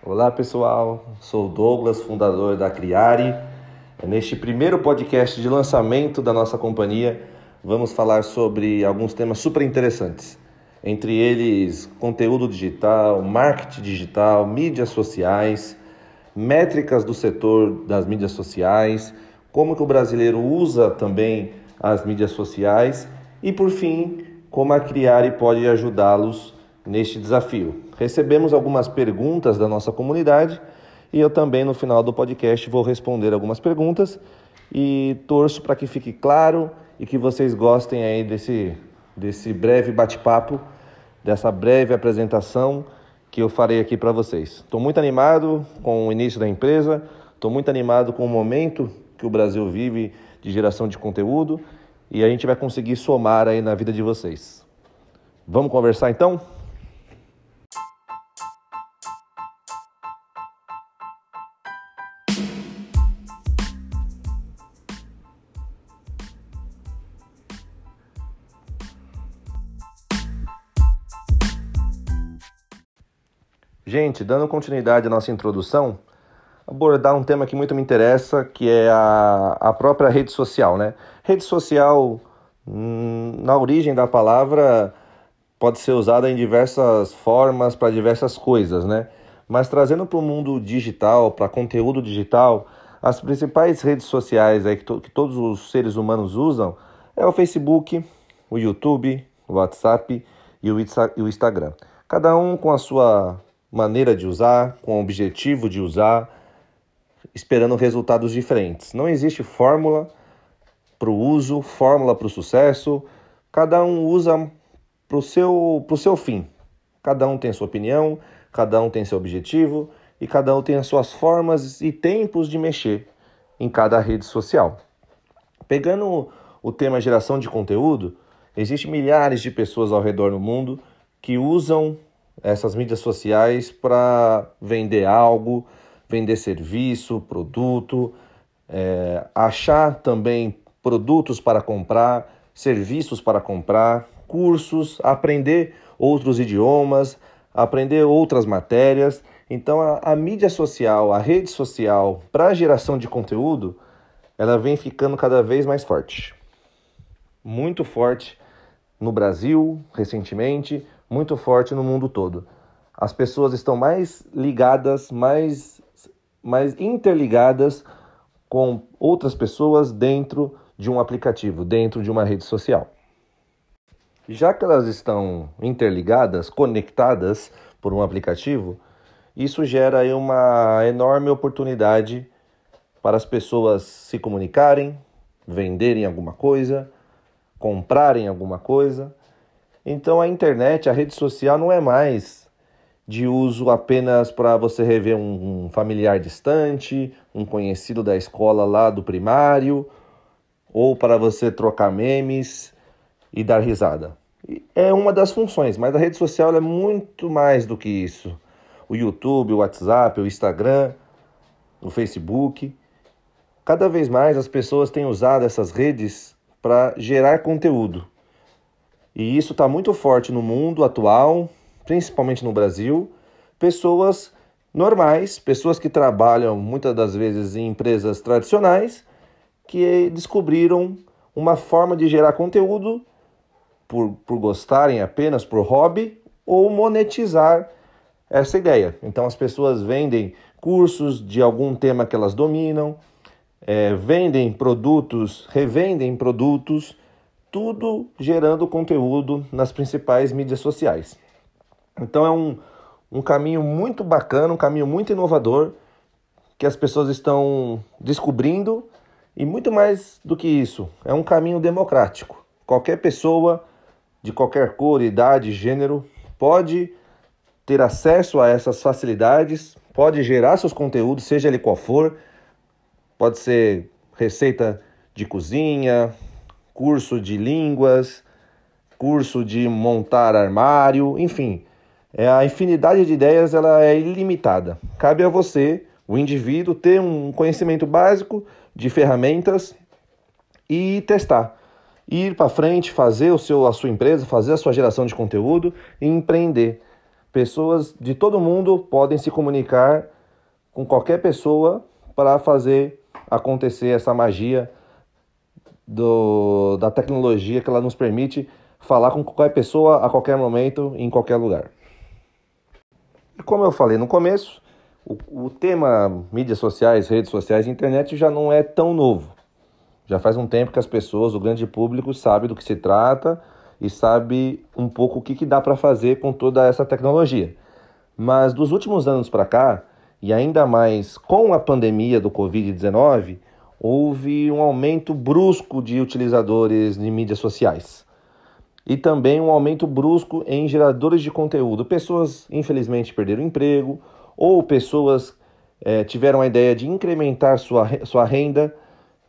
Olá pessoal, sou Douglas, fundador da Criare. Neste primeiro podcast de lançamento da nossa companhia, vamos falar sobre alguns temas super interessantes. Entre eles, conteúdo digital, marketing digital, mídias sociais, métricas do setor das mídias sociais, como que o brasileiro usa também as mídias sociais e, por fim, como a Criare pode ajudá-los neste desafio. Recebemos algumas perguntas da nossa comunidade e eu também no final do podcast vou responder algumas perguntas e torço para que fique claro e que vocês gostem aí desse, desse breve bate-papo, dessa breve apresentação que eu farei aqui para vocês. Estou muito animado com o início da empresa, estou muito animado com o momento que o Brasil vive de geração de conteúdo e a gente vai conseguir somar aí na vida de vocês. Vamos conversar então? Gente, dando continuidade à nossa introdução, abordar um tema que muito me interessa, que é a, a própria rede social, né? Rede social, hum, na origem da palavra, pode ser usada em diversas formas para diversas coisas, né? Mas trazendo para o mundo digital, para conteúdo digital, as principais redes sociais aí que, to, que todos os seres humanos usam é o Facebook, o YouTube, o WhatsApp e o, e o Instagram. Cada um com a sua maneira de usar, com o objetivo de usar, esperando resultados diferentes. Não existe fórmula para o uso, fórmula para o sucesso. Cada um usa para o seu, pro seu fim. Cada um tem sua opinião, cada um tem seu objetivo e cada um tem as suas formas e tempos de mexer em cada rede social. Pegando o tema geração de conteúdo, existem milhares de pessoas ao redor do mundo que usam essas mídias sociais para vender algo, vender serviço, produto, é, achar também produtos para comprar, serviços para comprar, cursos, aprender outros idiomas, aprender outras matérias. Então, a, a mídia social, a rede social para geração de conteúdo, ela vem ficando cada vez mais forte. Muito forte no Brasil, recentemente, muito forte no mundo todo. As pessoas estão mais ligadas, mais, mais interligadas com outras pessoas dentro de um aplicativo, dentro de uma rede social. Já que elas estão interligadas, conectadas por um aplicativo, isso gera aí uma enorme oportunidade para as pessoas se comunicarem, venderem alguma coisa, comprarem alguma coisa então a internet, a rede social não é mais de uso apenas para você rever um, familiar distante, um conhecido da escola lá do primário, ou para você trocar memes e dar risada. É uma das funções, mas a rede social é muito mais do que isso. O YouTube, o WhatsApp, o Instagram, o Facebook. Cada vez mais as pessoas têm usado essas redes para gerar conteúdo. E isso está muito forte no mundo atual, principalmente no Brasil. Pessoas normais, pessoas que trabalham muitas das vezes em empresas tradicionais, que descobriram uma forma de gerar conteúdo por, por gostarem apenas por hobby ou monetizar essa ideia. Então as pessoas vendem cursos de algum tema que elas dominam, é, vendem produtos, revendem produtos tudo gerando conteúdo nas principais mídias sociais. Então é um, um caminho muito bacana, um caminho muito inovador que as pessoas estão descobrindo e muito mais do que isso, é um caminho democrático. Qualquer pessoa de qualquer cor, idade, gênero pode ter acesso a essas facilidades, pode gerar seus conteúdos, seja ele qual for. Pode ser receita de cozinha, curso de línguas, curso de montar armário, enfim, é, a infinidade de ideias ela é ilimitada. Cabe a você, o indivíduo, ter um conhecimento básico de ferramentas e testar. Ir para frente, fazer o seu, a sua empresa, fazer a sua geração de conteúdo e empreender. pessoas de todo mundo podem se comunicar com qualquer pessoa para fazer acontecer essa magia do, da tecnologia que ela nos permite falar com qualquer pessoa a qualquer momento, em qualquer lugar. E como eu falei no começo, o, o tema mídias sociais, redes sociais e internet já não é tão novo. Já faz um tempo que as pessoas, o grande público, sabe do que se trata e sabe um pouco o que, que dá para fazer com toda essa tecnologia. Mas dos últimos anos para cá, e ainda mais com a pandemia do Covid-19, houve um aumento brusco de utilizadores de mídias sociais. E também um aumento brusco em geradores de conteúdo. Pessoas, infelizmente, perderam emprego, ou pessoas é, tiveram a ideia de incrementar sua, sua renda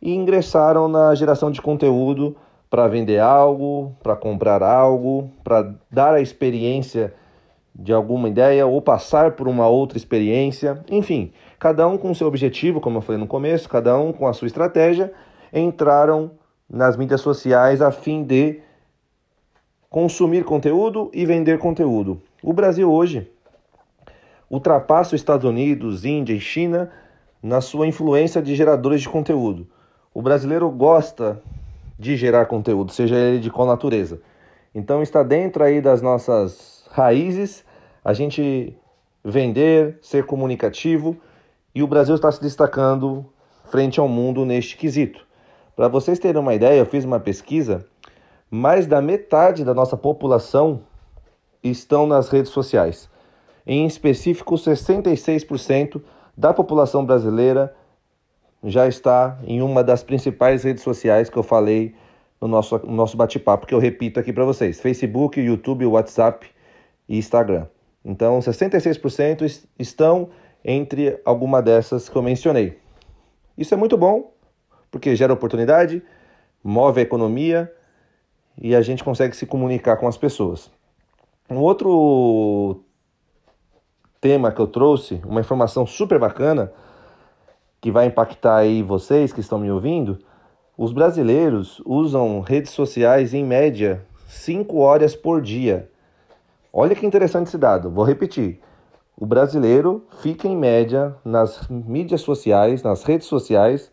e ingressaram na geração de conteúdo para vender algo, para comprar algo, para dar a experiência de alguma ideia ou passar por uma outra experiência. Enfim, cada um com seu objetivo, como eu falei no começo, cada um com a sua estratégia, entraram nas mídias sociais a fim de consumir conteúdo e vender conteúdo. O Brasil hoje ultrapassa os Estados Unidos, Índia e China na sua influência de geradores de conteúdo. O brasileiro gosta de gerar conteúdo, seja ele de qual natureza. Então está dentro aí das nossas raízes a gente vender, ser comunicativo e o Brasil está se destacando frente ao mundo neste quesito. Para vocês terem uma ideia, eu fiz uma pesquisa, mais da metade da nossa população estão nas redes sociais. Em específico, 66% da população brasileira já está em uma das principais redes sociais que eu falei no nosso, no nosso bate-papo, que eu repito aqui para vocês: Facebook, YouTube, WhatsApp e Instagram. Então, 66% estão entre alguma dessas que eu mencionei. Isso é muito bom, porque gera oportunidade, move a economia e a gente consegue se comunicar com as pessoas. Um outro tema que eu trouxe, uma informação super bacana, que vai impactar aí vocês que estão me ouvindo, os brasileiros usam redes sociais em média 5 horas por dia. Olha que interessante esse dado, vou repetir. O brasileiro fica em média nas mídias sociais, nas redes sociais,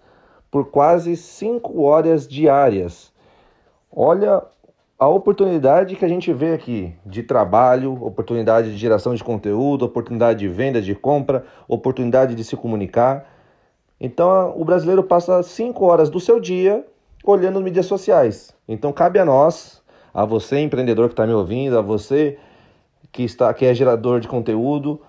por quase 5 horas diárias. Olha a oportunidade que a gente vê aqui de trabalho, oportunidade de geração de conteúdo, oportunidade de venda, de compra, oportunidade de se comunicar. Então, o brasileiro passa 5 horas do seu dia olhando mídias sociais. Então, cabe a nós, a você empreendedor que está me ouvindo, a você que, está, que é gerador de conteúdo,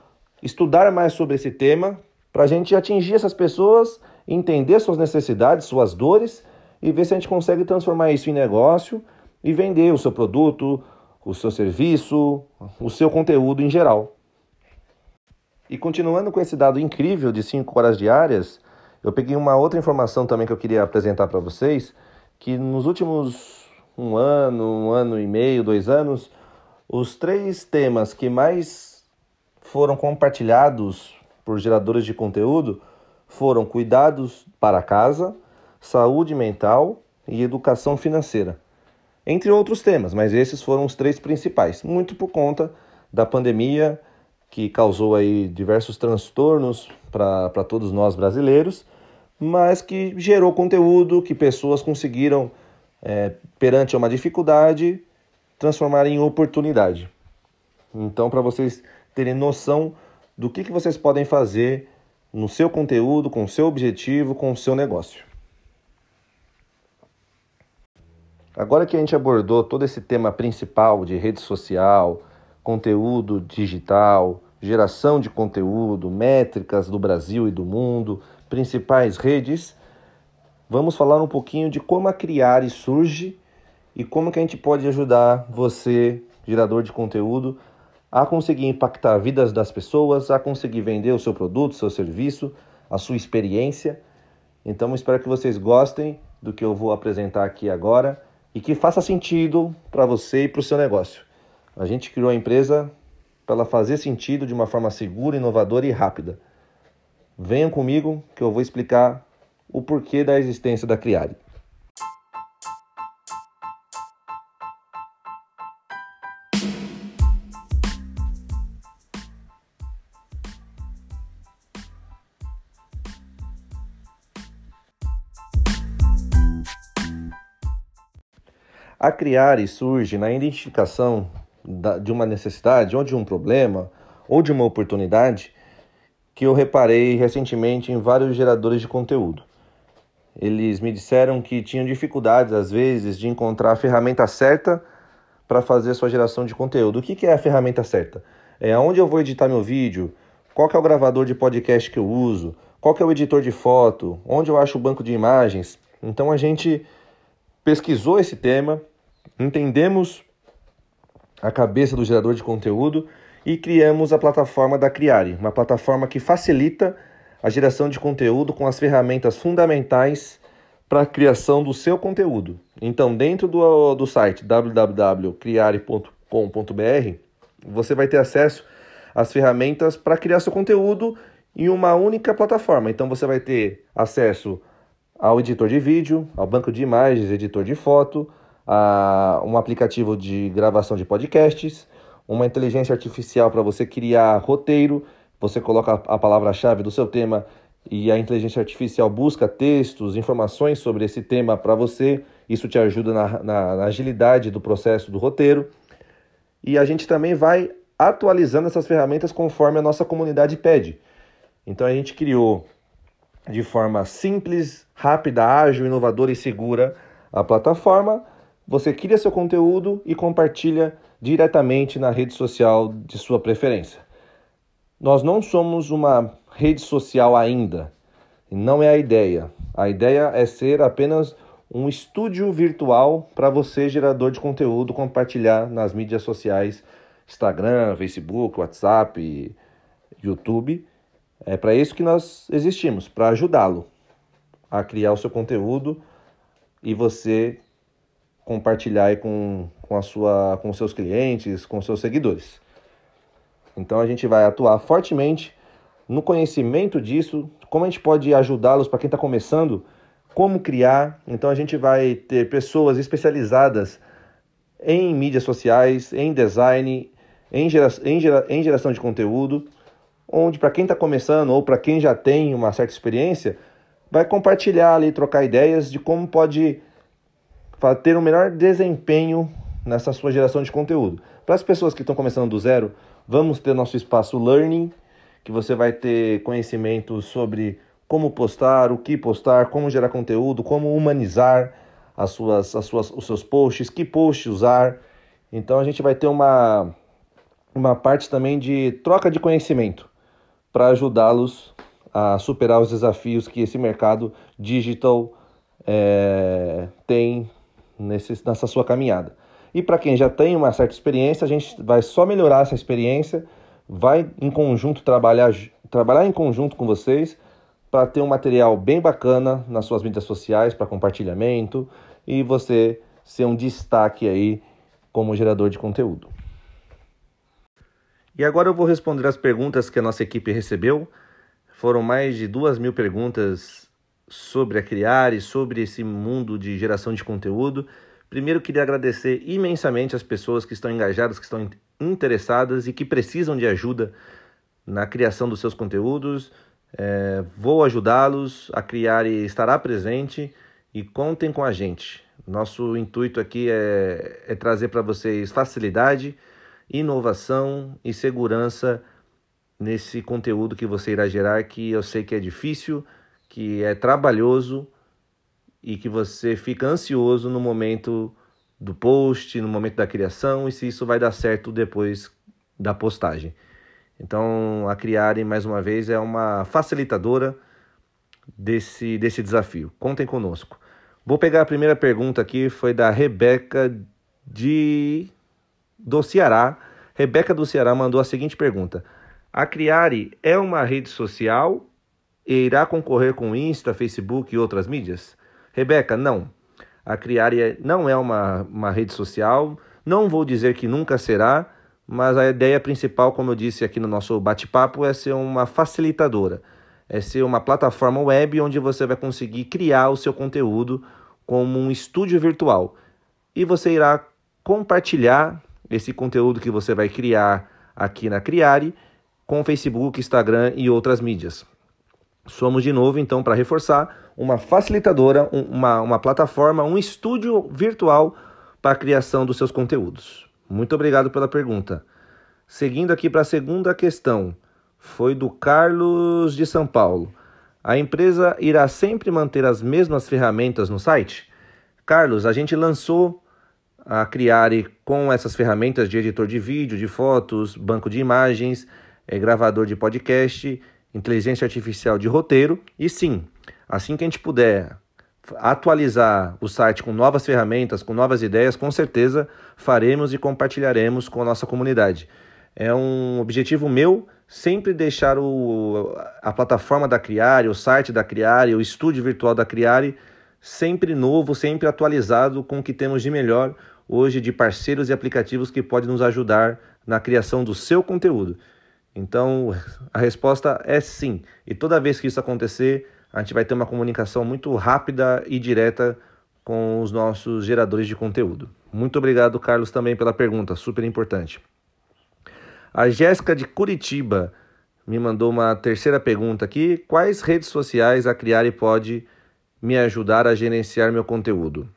estudar mais sobre esse tema para a gente atingir essas pessoas, entender suas necessidades, suas dores e ver se a gente consegue transformar isso em negócio e vender o seu produto, o seu serviço, o seu conteúdo em geral. E continuando com esse dado incrível de 5 horas diárias, eu peguei uma outra informação também que eu queria apresentar para vocês, que nos últimos um ano, um ano e meio, dois anos, os três temas que mais foram compartilhados por geradores de conteúdo foram cuidados para casa, saúde mental e educação financeira. Entre outros temas, mas esses foram os três principais, muito por conta da pandemia que causou aí diversos transtornos para todos nós brasileiros, mas que gerou conteúdo que pessoas conseguiram, é, perante uma dificuldade, transformar em oportunidade. Então, para vocês terem noção do que, que vocês podem fazer no seu conteúdo, com o seu objetivo, com o seu negócio. Agora que a gente abordou todo esse tema principal de rede social, conteúdo digital, geração de conteúdo, métricas do Brasil e do mundo, principais redes, vamos falar um pouquinho de como a Criare surge e como que a gente pode ajudar você, gerador de conteúdo, a conseguir impactar vidas das pessoas, a conseguir vender o seu produto, seu serviço, a sua experiência. Então, espero que vocês gostem do que eu vou apresentar aqui agora e que faça sentido para você e para o seu negócio. A gente criou a empresa para ela fazer sentido de uma forma segura, inovadora e rápida. Venham comigo que eu vou explicar o porquê da existência da Criare. A Criare surge na identificação de uma necessidade ou de um problema ou de uma oportunidade que eu reparei recentemente em vários geradores de conteúdo. Eles me disseram que tinham dificuldades, às vezes, de encontrar a ferramenta certa para fazer sua geração de conteúdo. O que é a ferramenta certa? É onde eu vou editar meu vídeo, qual é o gravador de podcast que eu uso, qual é o editor de foto, onde eu acho o banco de imagens. Então a gente pesquisou esse tema, entendemos a cabeça do gerador de conteúdo e criamos a plataforma da Criare, uma plataforma que facilita a geração de conteúdo com as ferramentas fundamentais para a criação do seu conteúdo. Então, dentro do, do site www.criare.com.br, você vai ter acesso às ferramentas para criar seu conteúdo em uma única plataforma. Então, você vai ter acesso ao editor de vídeo, ao banco de imagens, editor de foto, a um aplicativo de gravação de podcasts, uma inteligência artificial para você criar roteiro você coloca a palavra-chave do seu tema e a inteligência artificial busca textos, informações sobre esse tema para você. Isso te ajuda na, na, na, agilidade do processo do roteiro. E a gente também vai atualizando essas ferramentas conforme a nossa comunidade pede. Então a gente criou de forma simples, rápida, ágil, inovadora e segura a plataforma. Você cria seu conteúdo e compartilha diretamente na rede social de sua preferência. Nós não somos uma rede social ainda. Não é a ideia. A ideia é ser apenas um estúdio virtual para você, gerador de conteúdo, compartilhar nas mídias sociais Instagram, Facebook, WhatsApp, YouTube. É para isso que nós existimos, para ajudá-lo a criar o seu conteúdo e você compartilhar com, com, a sua, com seus clientes, com seus seguidores. Então a gente vai atuar fortemente no conhecimento disso, como a gente pode ajudá-los para quem está começando, como criar. Então a gente vai ter pessoas especializadas em mídias sociais, em design, em, gera, em, gera, em geração de conteúdo, onde para quem está começando ou para quem já tem uma certa experiência, vai compartilhar ali, trocar ideias de como pode ter um melhor desempenho nessa sua geração de conteúdo. Para as pessoas que estão começando do zero, Vamos ter nosso espaço Learning, que você vai ter conhecimento sobre como postar, o que postar, como gerar conteúdo, como humanizar as suas, as suas, os seus posts, que post usar. Então a gente vai ter uma, uma parte também de troca de conhecimento para ajudá-los a superar os desafios que esse mercado digital é, tem nesse, nessa sua caminhada. E para quem já tem uma certa experiência, a gente vai só melhorar essa experiência, vai em conjunto trabalhar, trabalhar em conjunto com vocês para ter um material bem bacana nas suas mídias sociais para compartilhamento e você ser um destaque aí como gerador de conteúdo. E agora eu vou responder as perguntas que a nossa equipe recebeu. Foram mais de duas mil perguntas sobre a criar e sobre esse mundo de geração de conteúdo. Primeiro, queria agradecer imensamente as pessoas que estão engajadas, que estão interessadas e que precisam de ajuda na criação dos seus conteúdos. É, vou ajudá-los a criar e estará presente e contem com a gente. Nosso intuito aqui é, é trazer para vocês facilidade, inovação e segurança nesse conteúdo que você irá gerar, que eu sei que é difícil, que é trabalhoso e que você fica ansioso no momento do post, no momento da criação e se isso vai dar certo depois da postagem. Então, a Criarem, mais uma vez, é uma facilitadora desse, desse desafio. Contem conosco. Vou pegar a primeira pergunta aqui, foi da Rebeca de do Ceará. Rebeca do Ceará mandou a seguinte pergunta: A Criare é uma rede social e irá concorrer com Insta, Facebook e outras mídias? Rebeca, não. A Criaria não é uma, uma rede social, não vou dizer que nunca será, mas a ideia principal, como eu disse aqui no nosso bate-papo, é ser uma facilitadora, é ser uma plataforma web onde você vai conseguir criar o seu conteúdo como um estúdio virtual. E você irá compartilhar esse conteúdo que você vai criar aqui na Criare com Facebook, Instagram e outras mídias. Somos de novo, então, para reforçar, uma facilitadora, uma, uma plataforma, um estúdio virtual para a criação dos seus conteúdos? Muito obrigado pela pergunta. Seguindo aqui para a segunda questão, foi do Carlos de São Paulo. A empresa irá sempre manter as mesmas ferramentas no site? Carlos, a gente lançou a Criare com essas ferramentas de editor de vídeo, de fotos, banco de imagens, é, gravador de podcast, inteligência artificial de roteiro. E sim, assim que a gente puder atualizar o site com novas ferramentas, com novas ideias, com certeza faremos e compartilharemos com a nossa comunidade. É um objetivo meu sempre deixar o, a plataforma da Criare, o site da Criare, o estúdio virtual da Criare sempre novo, sempre atualizado com o que temos de melhor hoje de parceiros e aplicativos que podem nos ajudar na criação do seu conteúdo. Então, a resposta é sim. E toda vez que isso acontecer, a gente vai ter uma comunicação muito rápida e direta com os nossos geradores de conteúdo. Muito obrigado, Carlos, também pela pergunta, super importante. A Jéssica de Curitiba me mandou uma terceira pergunta aqui: quais redes sociais a Criare pode me ajudar a gerenciar meu conteúdo?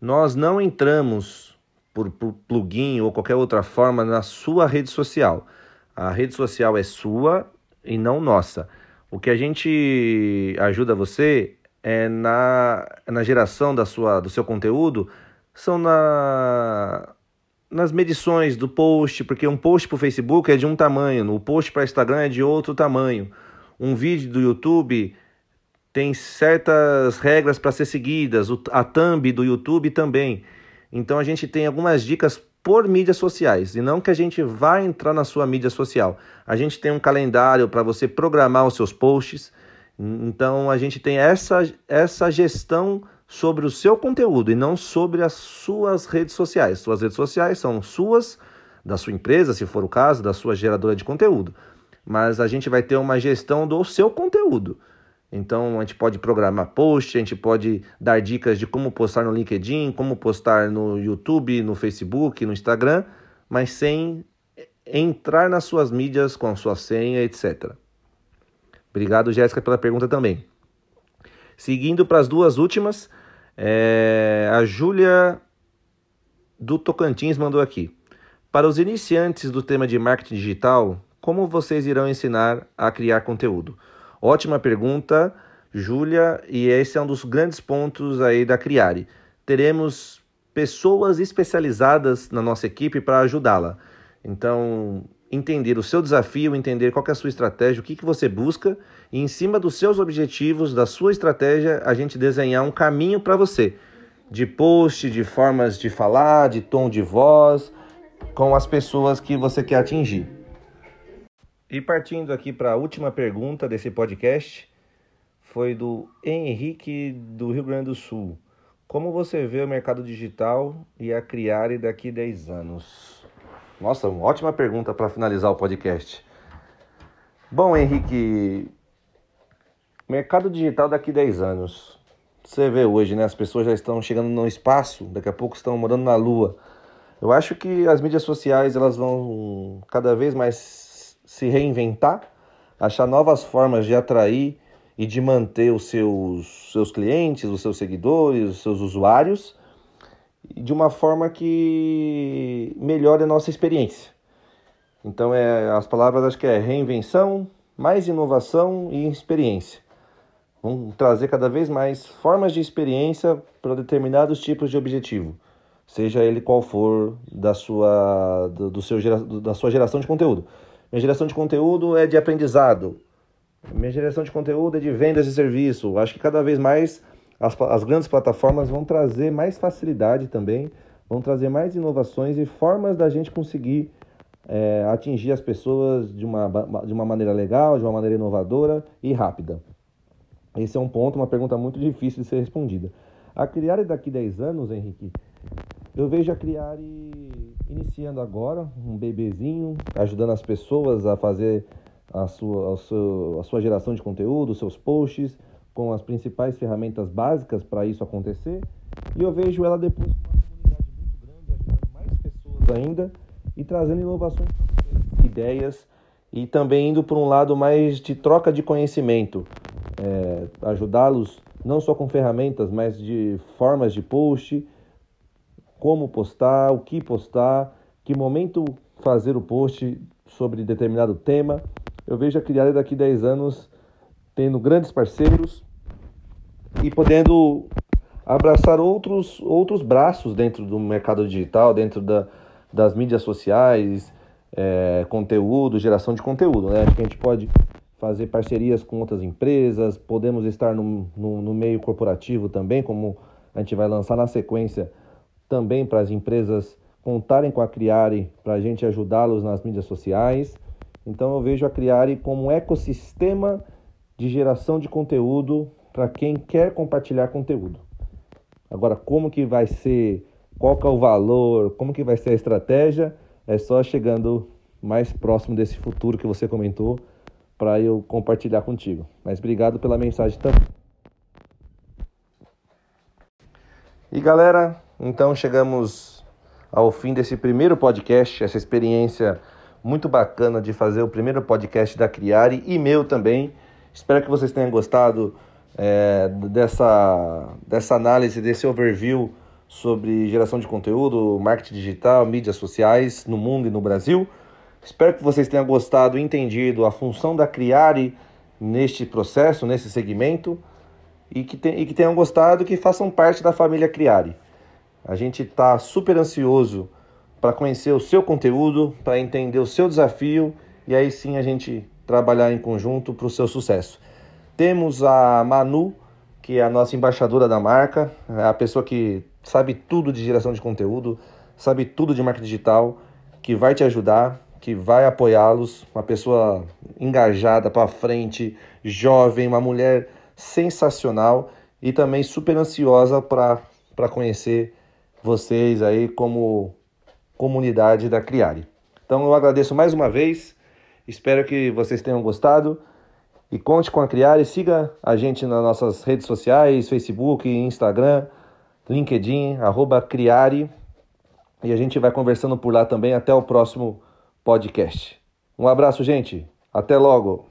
Nós não entramos por, por plugin ou qualquer outra forma na sua rede social. A rede social é sua e não nossa. O que a gente ajuda você é na, na geração da sua, do seu conteúdo, são na, nas medições do post, porque um post para o Facebook é de um tamanho, o post para Instagram é de outro tamanho. Um vídeo do YouTube tem certas regras para ser seguidas, a thumb do YouTube também. Então a gente tem algumas dicas por mídias sociais e não que a gente vá entrar na sua mídia social. A gente tem um calendário para você programar os seus posts. Então a gente tem essa, essa gestão sobre o seu conteúdo e não sobre as suas redes sociais. Suas redes sociais são suas, da sua empresa, se for o caso, da sua geradora de conteúdo. Mas a gente vai ter uma gestão do seu conteúdo. Então a gente pode programar post, a gente pode dar dicas de como postar no LinkedIn, como postar no YouTube, no Facebook, no Instagram, mas sem entrar nas suas mídias com a sua senha, etc. Obrigado, Jéssica, pela pergunta também. Seguindo para as duas últimas, é... a Júlia do Tocantins mandou aqui. Para os iniciantes do tema de marketing digital, como vocês irão ensinar a criar conteúdo? Ótima pergunta, Júlia, e esse é um dos grandes pontos aí da Criare. Teremos pessoas especializadas na nossa equipe para ajudá-la. Então, entender o seu desafio, entender qual é a sua estratégia, o que, que você busca, e em cima dos seus objetivos, da sua estratégia, a gente desenhar um caminho para você, de post, de formas de falar, de tom de voz, com as pessoas que você quer atingir. E partindo aqui para a última pergunta desse podcast, foi do Henrique do Rio Grande do Sul. Como você vê o mercado digital e a Criare daqui 10 anos? Nossa, uma ótima pergunta para finalizar o podcast. Bom, Henrique, mercado digital daqui 10 anos. Você vê hoje, né? As pessoas já estão chegando no espaço, daqui a pouco estão morando na Lua. Eu acho que as mídias sociais elas vão cada vez mais se reinventar, achar novas formas de atrair e de manter os seus, seus clientes, os seus seguidores, os seus usuários, de uma forma que melhore a nossa experiência. Então, é, as palavras acho que é reinvenção, mais inovação e experiência. Vamos trazer cada vez mais formas de experiência para determinados tipos de objetivo, seja ele qual for da sua, do, do seu, da sua geração de conteúdo. Minha geração de conteúdo é de aprendizado. Minha geração de conteúdo é de vendas de serviço. Acho que cada vez mais as, as grandes plataformas vão trazer mais facilidade também, vão trazer mais inovações e formas da gente conseguir é, atingir as pessoas de uma, de uma maneira legal, de uma maneira inovadora e rápida. Esse é um ponto, uma pergunta muito difícil de ser respondida. A criar daqui 10 anos, Henrique, eu vejo a Criare iniciando agora, um bebezinho, ajudando as pessoas a fazer a sua, a sua, a sua geração de conteúdo, seus posts, com as principais ferramentas básicas para isso acontecer. E eu vejo ela depois com uma comunidade muito grande, ajudando mais pessoas ainda e trazendo inovações para vocês, ideias e também indo por um lado mais de troca de conhecimento, é, ajudá-los não só com ferramentas, mas de formas de post como postar, o que postar, que momento fazer o post sobre determinado tema. Eu vejo a Criare daqui 10 anos tendo grandes parceiros e podendo abraçar outros, outros braços dentro do mercado digital, dentro da, das mídias sociais, é, conteúdo, geração de conteúdo. Né? Acho que a gente pode fazer parcerias com outras empresas, podemos estar no, no, no meio corporativo também, como a gente vai lançar na sequência também para as empresas contarem com a Criare para a gente ajudá-los nas mídias sociais. Então eu vejo a Criare como um ecossistema de geração de conteúdo para quem quer compartilhar conteúdo. Agora, como que vai ser, qual que é o valor, como que vai ser a estratégia, é só chegando mais próximo desse futuro que você comentou para eu compartilhar contigo. Mas obrigado pela mensagem também. E galera, então chegamos ao fim desse primeiro podcast, essa experiência muito bacana de fazer o primeiro podcast da Criare e meu também. Espero que vocês tenham gostado é, dessa, dessa análise, desse overview sobre geração de conteúdo, marketing digital, mídias sociais no mundo e no Brasil. Espero que vocês tenham gostado e entendido a função da Criare neste processo, nesse segmento, e que, e que tenham gostado que façam parte da família Criare. A gente está super ansioso para conhecer o seu conteúdo, para entender o seu desafio e aí sim a gente trabalhar em conjunto para o seu sucesso. Temos a Manu, que é a nossa embaixadora da marca, é a pessoa que sabe tudo de geração de conteúdo, sabe tudo de marketing digital, que vai te ajudar, que vai apoiá-los, uma pessoa engajada para frente, jovem, uma mulher sensacional e também super ansiosa para conhecer vocês aí como comunidade da Criare. Então eu agradeço mais uma vez Espero que vocês tenham gostado e conte com a Criare. Siga a gente nas nossas redes sociais, Facebook, Instagram, LinkedIn, arroba Criare. E a gente vai conversando por lá também. Até o próximo podcast. Um abraço, gente. Até logo.